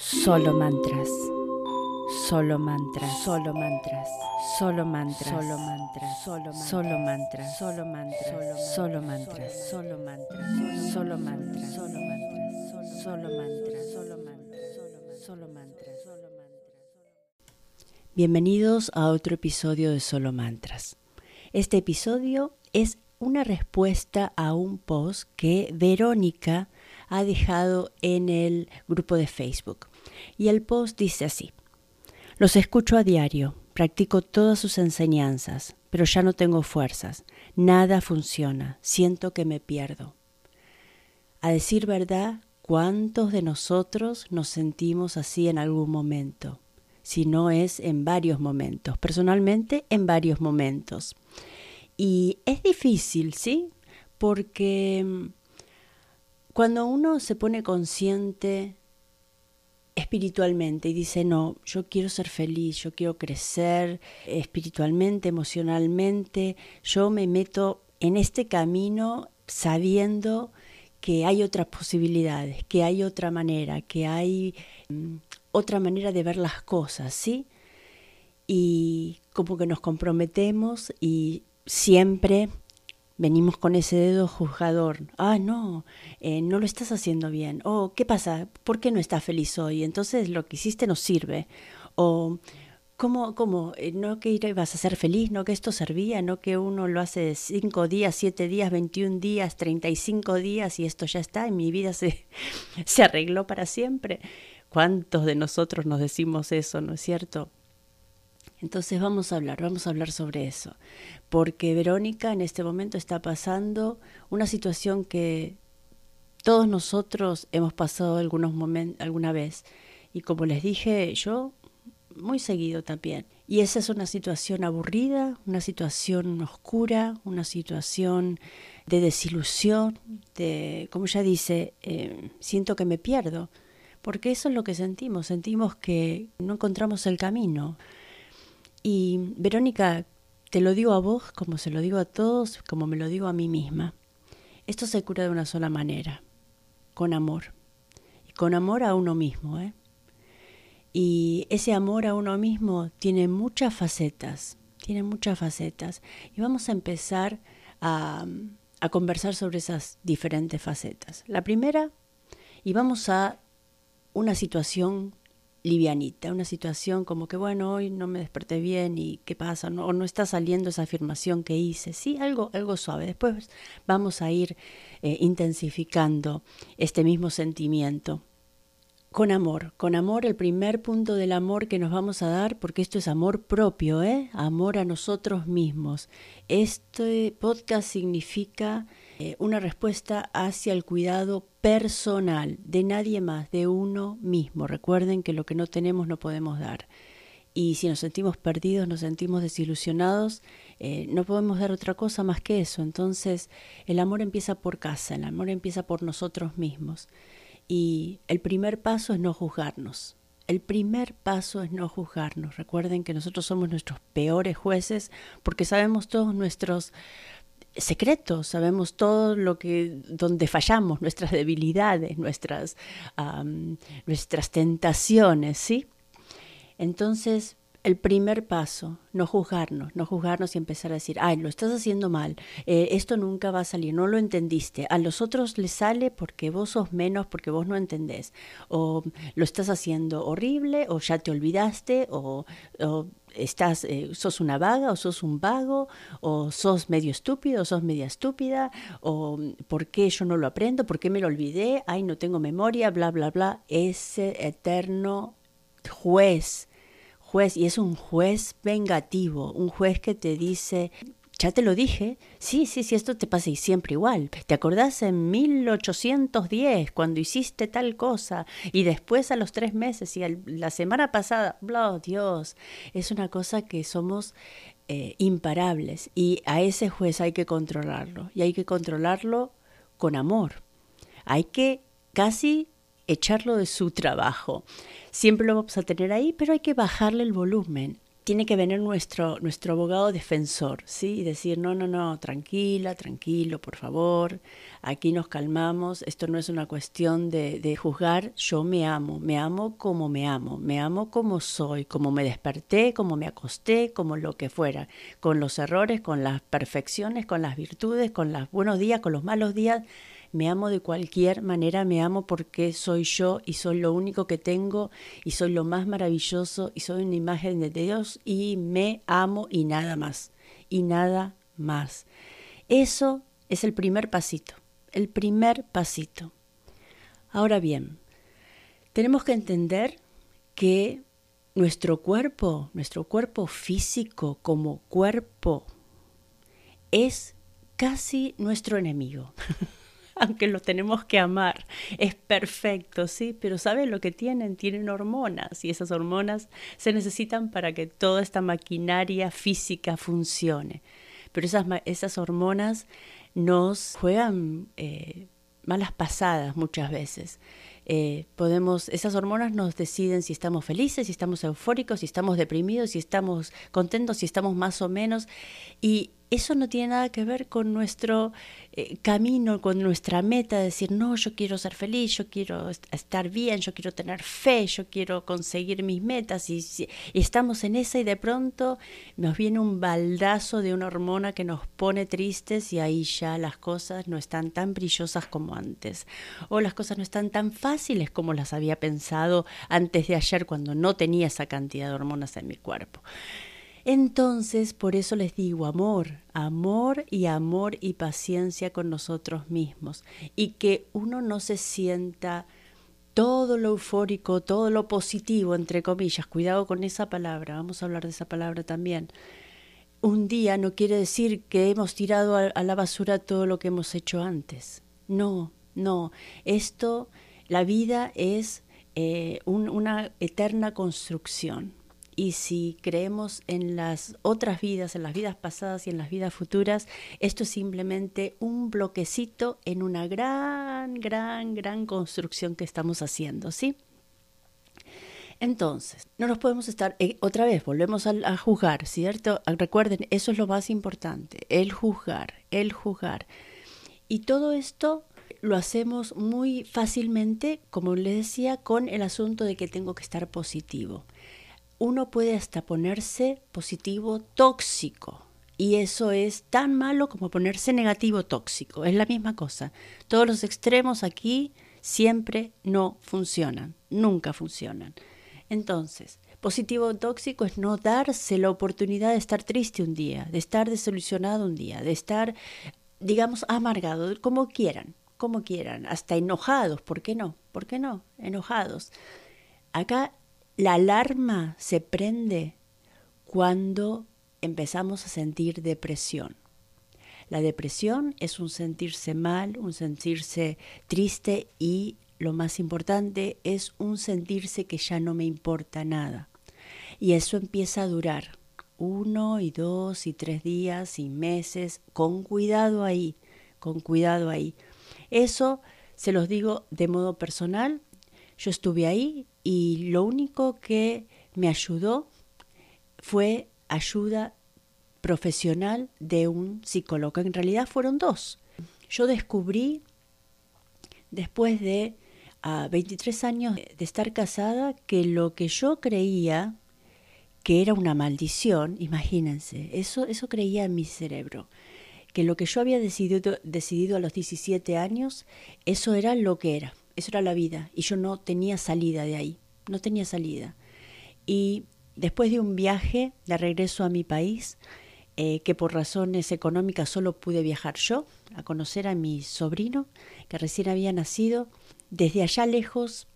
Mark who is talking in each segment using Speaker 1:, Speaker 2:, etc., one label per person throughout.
Speaker 1: Solo mantras. Solo mantras. Solo mantras. Solo mantras. Solo mantras. Solo mantras. Solo mantras. Solo mantras. Solo mantras. Solo mantras. Solo mantras. Solo mantras. Solo mantras. Solo mantras. Solo mantras. Bienvenidos a otro episodio de Solo Mantras. Este episodio es una respuesta a un post que Verónica ha dejado en el grupo de Facebook. Y el post dice así, los escucho a diario, practico todas sus enseñanzas, pero ya no tengo fuerzas, nada funciona, siento que me pierdo. A decir verdad, ¿cuántos de nosotros nos sentimos así en algún momento? Si no es en varios momentos, personalmente en varios momentos. Y es difícil, ¿sí? Porque mm, cuando uno se pone consciente espiritualmente y dice, no, yo quiero ser feliz, yo quiero crecer espiritualmente, emocionalmente, yo me meto en este camino sabiendo que hay otras posibilidades, que hay otra manera, que hay mm, otra manera de ver las cosas, ¿sí? Y como que nos comprometemos y siempre venimos con ese dedo juzgador. Ah, no, eh, no lo estás haciendo bien. Oh, ¿qué pasa? ¿Por qué no estás feliz hoy? Entonces lo que hiciste no sirve. O, ¿cómo, cómo? Eh, ¿No que ibas a ser feliz? ¿No que esto servía? ¿No que uno lo hace cinco días, siete días, veintiún días, treinta y cinco días y esto ya está y mi vida se, se arregló para siempre? ¿Cuántos de nosotros nos decimos eso, no es cierto? Entonces vamos a hablar, vamos a hablar sobre eso, porque Verónica en este momento está pasando una situación que todos nosotros hemos pasado algunos momentos, alguna vez, y como les dije yo, muy seguido también. Y esa es una situación aburrida, una situación oscura, una situación de desilusión, de, como ya dice, eh, siento que me pierdo, porque eso es lo que sentimos, sentimos que no encontramos el camino. Y Verónica, te lo digo a vos como se lo digo a todos, como me lo digo a mí misma. Esto se cura de una sola manera, con amor. Y con amor a uno mismo. ¿eh? Y ese amor a uno mismo tiene muchas facetas, tiene muchas facetas. Y vamos a empezar a, a conversar sobre esas diferentes facetas. La primera, y vamos a una situación livianita, una situación como que, bueno, hoy no me desperté bien y qué pasa, o no está saliendo esa afirmación que hice, sí, algo, algo suave. Después vamos a ir eh, intensificando este mismo sentimiento. Con amor, con amor, el primer punto del amor que nos vamos a dar, porque esto es amor propio, ¿eh? amor a nosotros mismos. Este podcast significa eh, una respuesta hacia el cuidado personal, de nadie más, de uno mismo. Recuerden que lo que no tenemos no podemos dar. Y si nos sentimos perdidos, nos sentimos desilusionados, eh, no podemos dar otra cosa más que eso. Entonces el amor empieza por casa, el amor empieza por nosotros mismos. Y el primer paso es no juzgarnos. El primer paso es no juzgarnos. Recuerden que nosotros somos nuestros peores jueces porque sabemos todos nuestros secretos, sabemos todo lo que, donde fallamos, nuestras debilidades, nuestras, nuestras tentaciones, ¿sí? Entonces, el primer paso, no juzgarnos, no juzgarnos y empezar a decir, ay, lo estás haciendo mal, eh, esto nunca va a salir, no lo entendiste, a los otros les sale porque vos sos menos, porque vos no entendés, o lo estás haciendo horrible, o ya te olvidaste, o, o estás, eh, sos una vaga o sos un vago, o sos medio estúpido o sos media estúpida, o por qué yo no lo aprendo, por qué me lo olvidé, ay, no tengo memoria, bla, bla, bla, ese eterno juez, juez, y es un juez vengativo, un juez que te dice, ya te lo dije, sí, sí, sí, esto te pasa y siempre igual. ¿Te acordás en 1810 cuando hiciste tal cosa y después a los tres meses y la semana pasada, Dios, es una cosa que somos eh, imparables y a ese juez hay que controlarlo y hay que controlarlo con amor. Hay que casi echarlo de su trabajo. Siempre lo vamos a tener ahí, pero hay que bajarle el volumen tiene que venir nuestro, nuestro abogado defensor, ¿sí? Y decir, no, no, no, tranquila, tranquilo, por favor, aquí nos calmamos, esto no es una cuestión de, de juzgar, yo me amo, me amo como me amo, me amo como soy, como me desperté, como me acosté, como lo que fuera, con los errores, con las perfecciones, con las virtudes, con los buenos días, con los malos días, me amo de cualquier manera, me amo porque soy yo y soy lo único que tengo y soy lo más maravilloso y soy una imagen de Dios y me amo y nada más, y nada más. Eso es el primer pasito, el primer pasito. Ahora bien, tenemos que entender que nuestro cuerpo, nuestro cuerpo físico como cuerpo, es casi nuestro enemigo. aunque lo tenemos que amar. Es perfecto, sí, pero ¿saben lo que tienen? Tienen hormonas y esas hormonas se necesitan para que toda esta maquinaria física funcione. Pero esas, esas hormonas nos juegan eh, malas pasadas muchas veces. Eh, podemos, esas hormonas nos deciden si estamos felices, si estamos eufóricos, si estamos deprimidos, si estamos contentos, si estamos más o menos. Y eso no tiene nada que ver con nuestro eh, camino, con nuestra meta de decir, no, yo quiero ser feliz, yo quiero estar bien, yo quiero tener fe, yo quiero conseguir mis metas. Y, estamos en esa y de pronto nos viene un baldazo de una hormona que nos pone tristes y ahí ya las cosas no están tan brillosas como antes. O las cosas no están tan fáciles como las había pensado antes de ayer cuando no tenía esa cantidad de hormonas en mi cuerpo. Entonces, por eso les digo amor, amor y amor y paciencia con nosotros mismos. Y que uno no se sienta todo lo eufórico, todo lo positivo, entre comillas. Cuidado con esa palabra, vamos a hablar de esa palabra también. Un día no quiere decir que hemos tirado a, la basura todo lo que hemos hecho antes. No, no. Esto, la vida es eh, una eterna construcción y si creemos en las otras vidas, en las vidas pasadas y en las vidas futuras, esto es simplemente un bloquecito en una gran, gran, gran construcción que estamos haciendo, ¿sí? Entonces, no nos podemos estar, eh, otra vez, volvemos a, a, juzgar, ¿cierto? Recuerden, eso es lo más importante, el juzgar, el juzgar. Y todo esto lo hacemos muy fácilmente, como les decía, con el asunto de que tengo que estar positivo uno puede hasta ponerse positivo tóxico. Y eso es tan malo como ponerse negativo tóxico. Es la misma cosa. Todos los extremos aquí siempre no funcionan. Nunca funcionan. Entonces, positivo tóxico es no darse la oportunidad de estar triste un día, de estar desilusionado un día, de estar, digamos, amargado, como quieran, como quieran, hasta enojados, ¿por qué no? ¿Por qué no? Enojados. Acá la alarma se prende cuando empezamos a sentir depresión. La depresión es un sentirse mal, un sentirse triste y lo más importante es un sentirse que ya no me importa nada. Y eso empieza a durar uno y dos y tres días y meses, con cuidado ahí, con cuidado ahí. Eso se los digo de modo personal. Yo estuve ahí, y lo único que me ayudó fue ayuda profesional de un psicólogo. En realidad fueron dos. Yo descubrí, después de 23 años de estar casada, que lo que yo creía que era una maldición, imagínense, eso, eso creía en mi cerebro, que lo que yo había decidido, decidido a los 17 años, eso era lo que era. Eso era la vida y yo no tenía salida de ahí, no tenía salida. Y después de un viaje de regreso a mi país, eh, que por razones económicas solo pude viajar yo, a conocer a mi sobrino, que recién había nacido, desde allá lejos,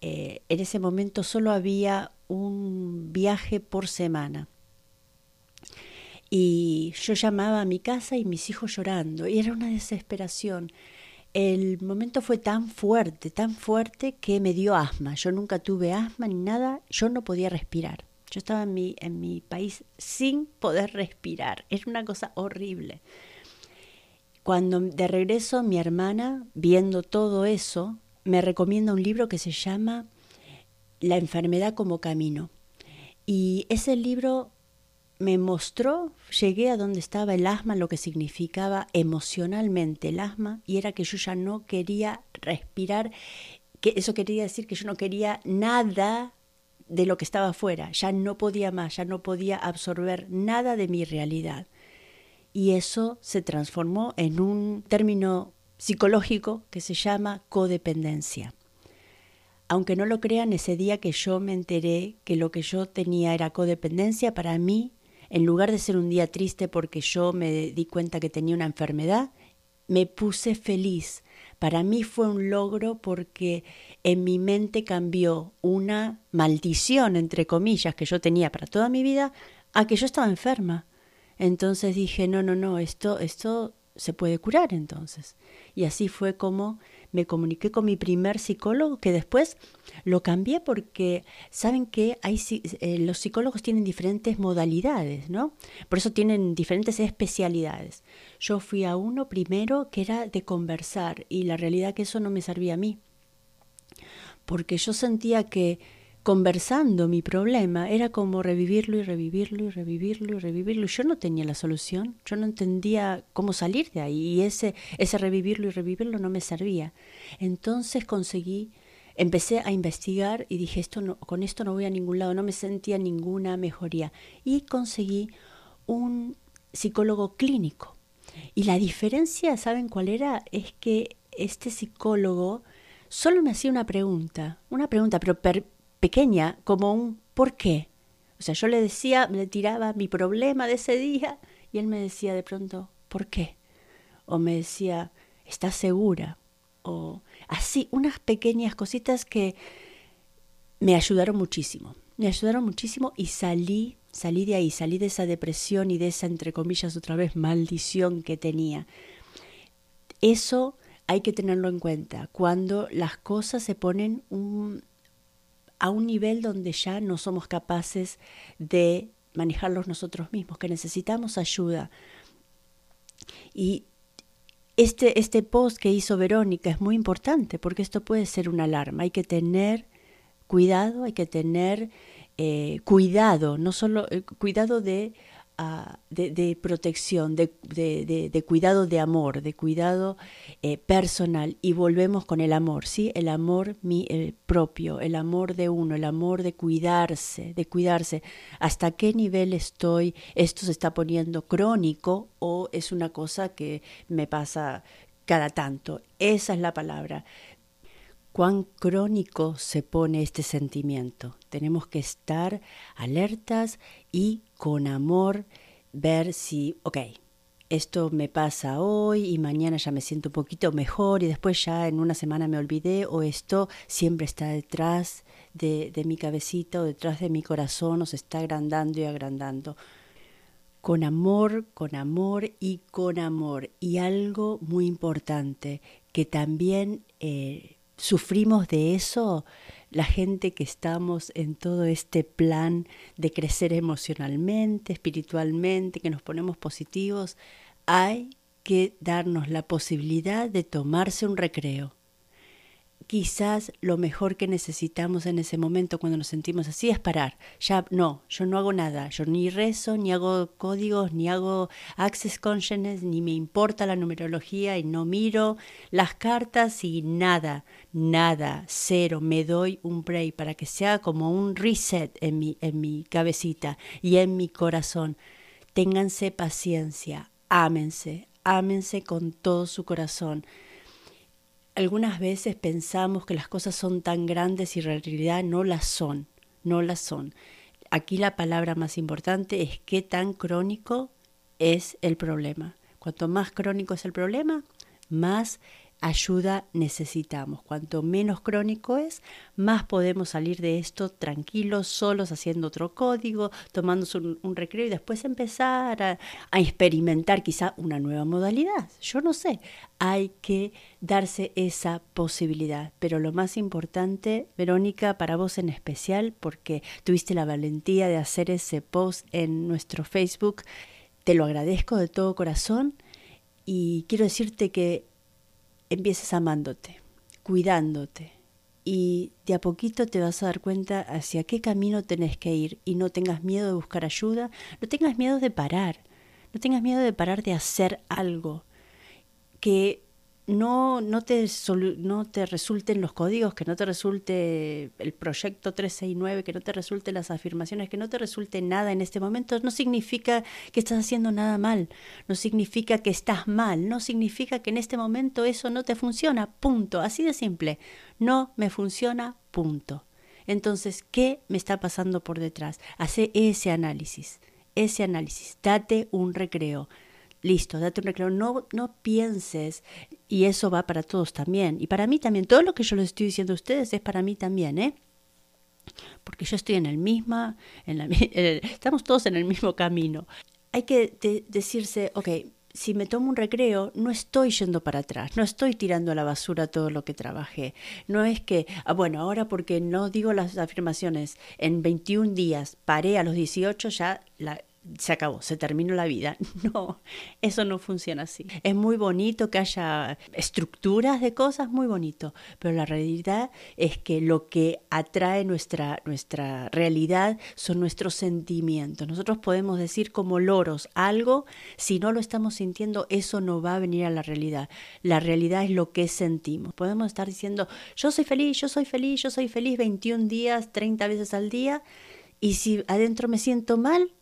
Speaker 1: eh, en ese momento solo había un viaje por semana. Y yo llamaba a mi casa y mis hijos llorando, y era una desesperación el momento fue tan fuerte, tan fuerte que me dio asma. Yo nunca tuve asma ni nada, yo no podía respirar. Yo estaba en mi, en mi país sin poder respirar. Era una cosa horrible. Cuando de regreso mi hermana, viendo todo eso, me recomienda un libro que se llama La enfermedad como camino. Y ese libro me mostró, llegué a donde estaba el asma, lo que significaba emocionalmente el asma, y era que yo ya no quería respirar, que eso quería decir que yo no quería nada de lo que estaba afuera, ya no podía más, ya no podía absorber nada de mi realidad. Y eso se transformó en un término psicológico que se llama codependencia. Aunque no lo crean, ese día que yo me enteré que lo que yo tenía era codependencia, para mí en lugar de ser un día triste porque yo me di cuenta que tenía una enfermedad, me puse feliz. Para mí fue un logro porque en mi mente cambió una maldición, entre comillas, que yo tenía para toda mi vida, a que yo estaba enferma. Entonces dije, no, no, no, esto, esto se puede curar entonces. Y así fue como me comuniqué con mi primer psicólogo, que después lo cambié porque saben que hay, eh, los psicólogos tienen diferentes modalidades, ¿no? Por eso tienen diferentes especialidades. Yo fui a uno primero que era de conversar y la realidad que eso no me servía a mí, porque yo sentía que conversando mi problema era como revivirlo y revivirlo y revivirlo y revivirlo. Yo no tenía la solución, yo no entendía cómo salir de ahí y ese, ese revivirlo y revivirlo no me servía. Entonces conseguí, empecé a investigar y dije, esto no, con esto no voy a ningún lado, no me sentía ninguna mejoría. Y conseguí un psicólogo clínico. Y la diferencia, ¿saben cuál era? Es que este psicólogo solo me hacía una pregunta, una pregunta, pero pequeña, como un ¿por qué? O sea, yo le decía, le tiraba mi problema de ese día y él me decía de pronto, ¿por qué? O me decía, ¿estás segura? O así, unas pequeñas cositas que me ayudaron muchísimo. Me ayudaron muchísimo y salí, salí de ahí, salí de esa depresión y de esa, entre comillas, otra vez, maldición que tenía. Eso hay que tenerlo en cuenta. Cuando las cosas se ponen un, a un nivel donde ya no somos capaces de manejarlos nosotros mismos, que necesitamos ayuda. Y este, este post que hizo Verónica es muy importante porque esto puede ser una alarma. Hay que tener cuidado, hay que tener eh, cuidado, no solo eh, cuidado de de, protección, de, de, cuidado de amor, de cuidado eh, personal. Y volvemos con el amor, ¿sí? El amor mi, propio, el amor de uno, el amor de cuidarse, de cuidarse. ¿Hasta qué nivel estoy? ¿Esto se está poniendo crónico o es una cosa que me pasa cada tanto? Esa es la palabra cuán crónico se pone este sentimiento. Tenemos que estar alertas y con amor ver si, ok, esto me pasa hoy y mañana ya me siento un poquito mejor y después ya en una semana me olvidé o esto siempre está detrás de, mi cabecita o detrás de mi corazón o se está agrandando y agrandando. Con amor, con amor y con amor. Y algo muy importante que también eh, sufrimos de eso la gente que estamos en todo este plan de crecer emocionalmente, espiritualmente, que nos ponemos positivos, hay que darnos la posibilidad de tomarse un recreo quizás lo mejor que necesitamos en ese momento cuando nos sentimos así es parar. Ya no, yo no hago nada, yo ni rezo, ni hago códigos, ni hago access consciousness, ni me importa la numerología y no miro las cartas y nada, nada, cero, me doy un break para que sea como un reset en mi, en mi cabecita y en mi corazón. Ténganse paciencia, ámense, ámense con todo su corazón algunas veces pensamos que las cosas son tan grandes y en realidad no las son, no las son. Aquí la palabra más importante es qué tan crónico es el problema. Cuanto más crónico es el problema, más ayuda necesitamos. Cuanto menos crónico es, más podemos salir de esto tranquilos, solos, haciendo otro código, tomándose un, recreo y después empezar a, a, experimentar quizá una nueva modalidad. Yo no sé, hay que darse esa posibilidad. Pero lo más importante, Verónica, para vos en especial, porque tuviste la valentía de hacer ese post en nuestro Facebook, te lo agradezco de todo corazón y quiero decirte que empieces amándote, cuidándote y de a poquito te vas a dar cuenta hacia qué camino tenés que ir y no tengas miedo de buscar ayuda, no tengas miedo de parar, no tengas miedo de parar de hacer algo que no, no, te, no te resulten los códigos, que no te resulte el proyecto 369, que no te resulten las afirmaciones, que no te resulte nada en este momento, no significa que estás haciendo nada mal, no significa que estás mal, no significa que en este momento eso no te funciona, punto, así de simple, no me funciona, punto. Entonces, ¿qué me está pasando por detrás? Hace ese análisis, ese análisis, date un recreo listo, date un recreo, no, no pienses, y eso va para todos también, y para mí también, todo lo que yo les estoy diciendo a ustedes es para mí también, ¿eh? Porque yo estoy en el mismo, en la, estamos todos en el mismo camino. Hay que decirse, ok, si me tomo un recreo, no estoy yendo para atrás, no estoy tirando a la basura todo lo que trabajé. No es que, ah, bueno, ahora porque no digo las afirmaciones, en 21 días paré a los 18, ya la, se acabó, se terminó la vida. No, eso no funciona así. Es muy bonito que haya estructuras de cosas, muy bonito, pero la realidad es que lo que atrae nuestra, nuestra realidad son nuestros sentimientos. Nosotros podemos decir como loros algo, si no lo estamos sintiendo, eso no va a venir a la realidad. La realidad es lo que sentimos. Podemos estar diciendo, yo soy feliz, yo soy feliz, yo soy feliz 21 días, 30 veces al día, y si adentro me siento mal,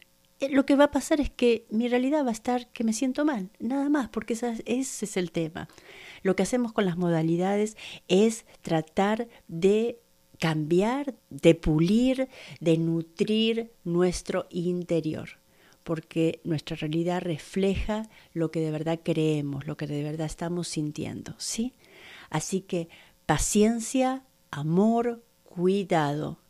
Speaker 1: lo que va a pasar es que mi realidad va a estar que me siento mal, nada más, porque ese es el tema. Lo que hacemos con las modalidades es tratar de cambiar, de pulir, de nutrir nuestro interior, porque nuestra realidad refleja lo que de verdad creemos, lo que de verdad estamos sintiendo, ¿sí? Así que paciencia, amor, cuidado,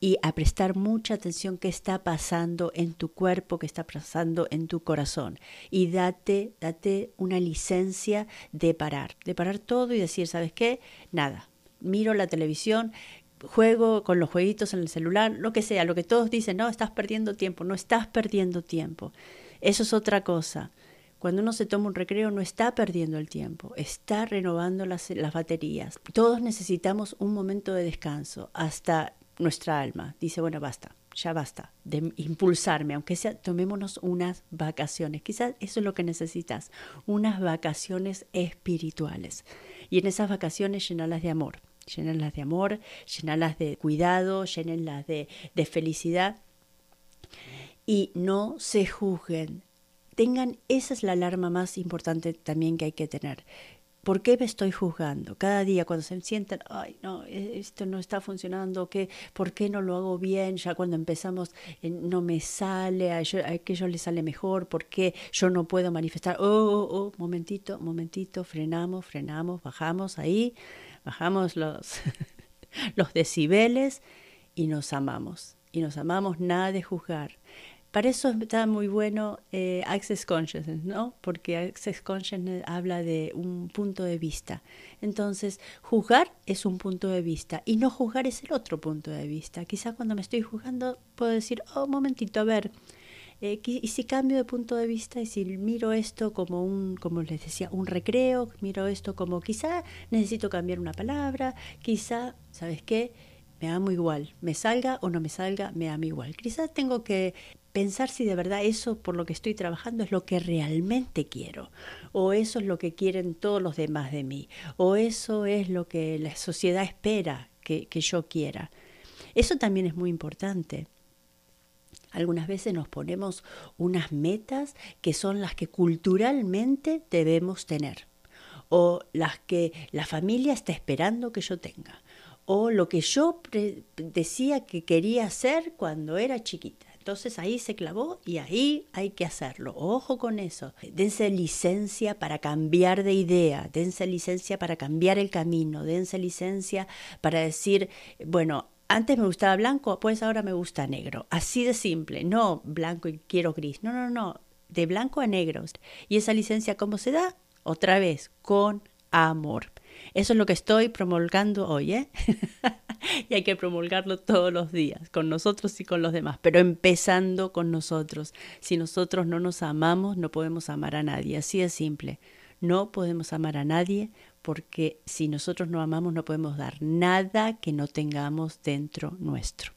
Speaker 1: y a prestar mucha atención qué está pasando en tu cuerpo, qué está pasando en tu corazón. Y date, date una licencia de parar, de parar todo y decir, ¿sabes qué? Nada, miro la televisión, juego con los jueguitos en el celular, lo que sea, lo que todos dicen, no, estás perdiendo tiempo, no estás perdiendo tiempo. Eso es otra cosa. Cuando uno se toma un recreo no está perdiendo el tiempo, está renovando las, las baterías. Todos necesitamos un momento de descanso, hasta nuestra alma dice, bueno, basta, ya basta de impulsarme, aunque sea, tomémonos unas vacaciones. Quizás eso es lo que necesitas, unas vacaciones espirituales. Y en esas vacaciones llenarlas de amor, llenarlas de amor, llenarlas de cuidado, llenarlas de, de felicidad. Y no se juzguen. Tengan, esa es la alarma más importante también que hay que tener ¿Por qué me estoy juzgando? Cada día cuando se sienten, ay, no, e, esto no está funcionando, ¿qué, ¿por qué no lo hago bien? Ya cuando empezamos, eh, no me sale, a, aquello le sale mejor, ¿por qué yo no puedo manifestar? Oh, oh, oh, momentito, momentito, frenamos, frenamos, bajamos ahí, bajamos los, los decibeles y nos amamos. Y nos amamos, nada de juzgar. Para eso está muy bueno eh, Access Consciousness, ¿no? Porque Access Consciousness habla de un punto de vista. Entonces, juzgar es un punto de vista y no juzgar es el otro punto de vista. Quizá cuando me estoy juzgando puedo decir, oh, un momentito, a ver, eh, y si cambio de punto de vista y si miro esto como un, como les decía, un recreo, miro esto como quizá necesito cambiar una palabra, quizá, ¿sabes qué? Me amo igual, me salga o no me salga, me amo igual. Quizás tengo que pensar si de verdad eso por lo que estoy trabajando es lo que realmente quiero, o eso es lo que quieren todos los demás de mí, o eso es lo que la sociedad espera que, que yo quiera. Eso también es muy importante. Algunas veces nos ponemos unas metas que son las que culturalmente debemos tener, o las que la familia está esperando que yo tenga, o lo que yo decía que quería hacer cuando era chiquita. Entonces ahí se clavó y ahí hay que hacerlo. Ojo con eso. Dense licencia para cambiar de idea, dense licencia para cambiar el camino, dense licencia para decir, bueno, antes me gustaba blanco, pues ahora me gusta negro. Así de simple, no blanco y quiero gris. No, no, no, de blanco a negro. ¿Y esa licencia cómo se da? Otra vez, con amor. Eso es lo que estoy promulgando hoy, ¿eh? y hay que promulgarlo todos los días, con nosotros y con los demás, pero empezando con nosotros. Si nosotros no nos amamos, no podemos amar a nadie, así de simple. No podemos amar a nadie porque si nosotros no amamos no podemos dar nada que no tengamos dentro nuestro.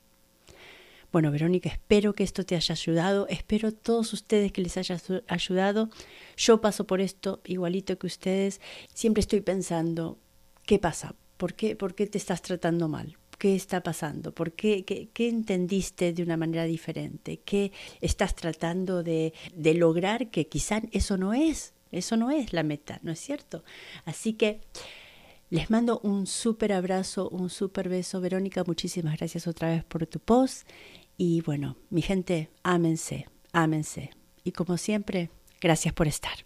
Speaker 1: Bueno, Verónica, espero que esto te haya ayudado, espero a todos ustedes que les haya ayudado. Yo paso por esto igualito que ustedes. Siempre estoy pensando, ¿qué pasa? ¿Por qué, por qué te estás tratando mal? ¿Qué está pasando? ¿Por qué, qué, entendiste de una manera diferente? ¿Qué estás tratando de, de lograr que quizá eso no es? Eso no es la meta, ¿no es cierto? Así que les mando un súper abrazo, un súper beso. Verónica, muchísimas gracias otra vez por tu post. Y bueno, mi gente, ámense, ámense. Y como siempre, gracias por estar.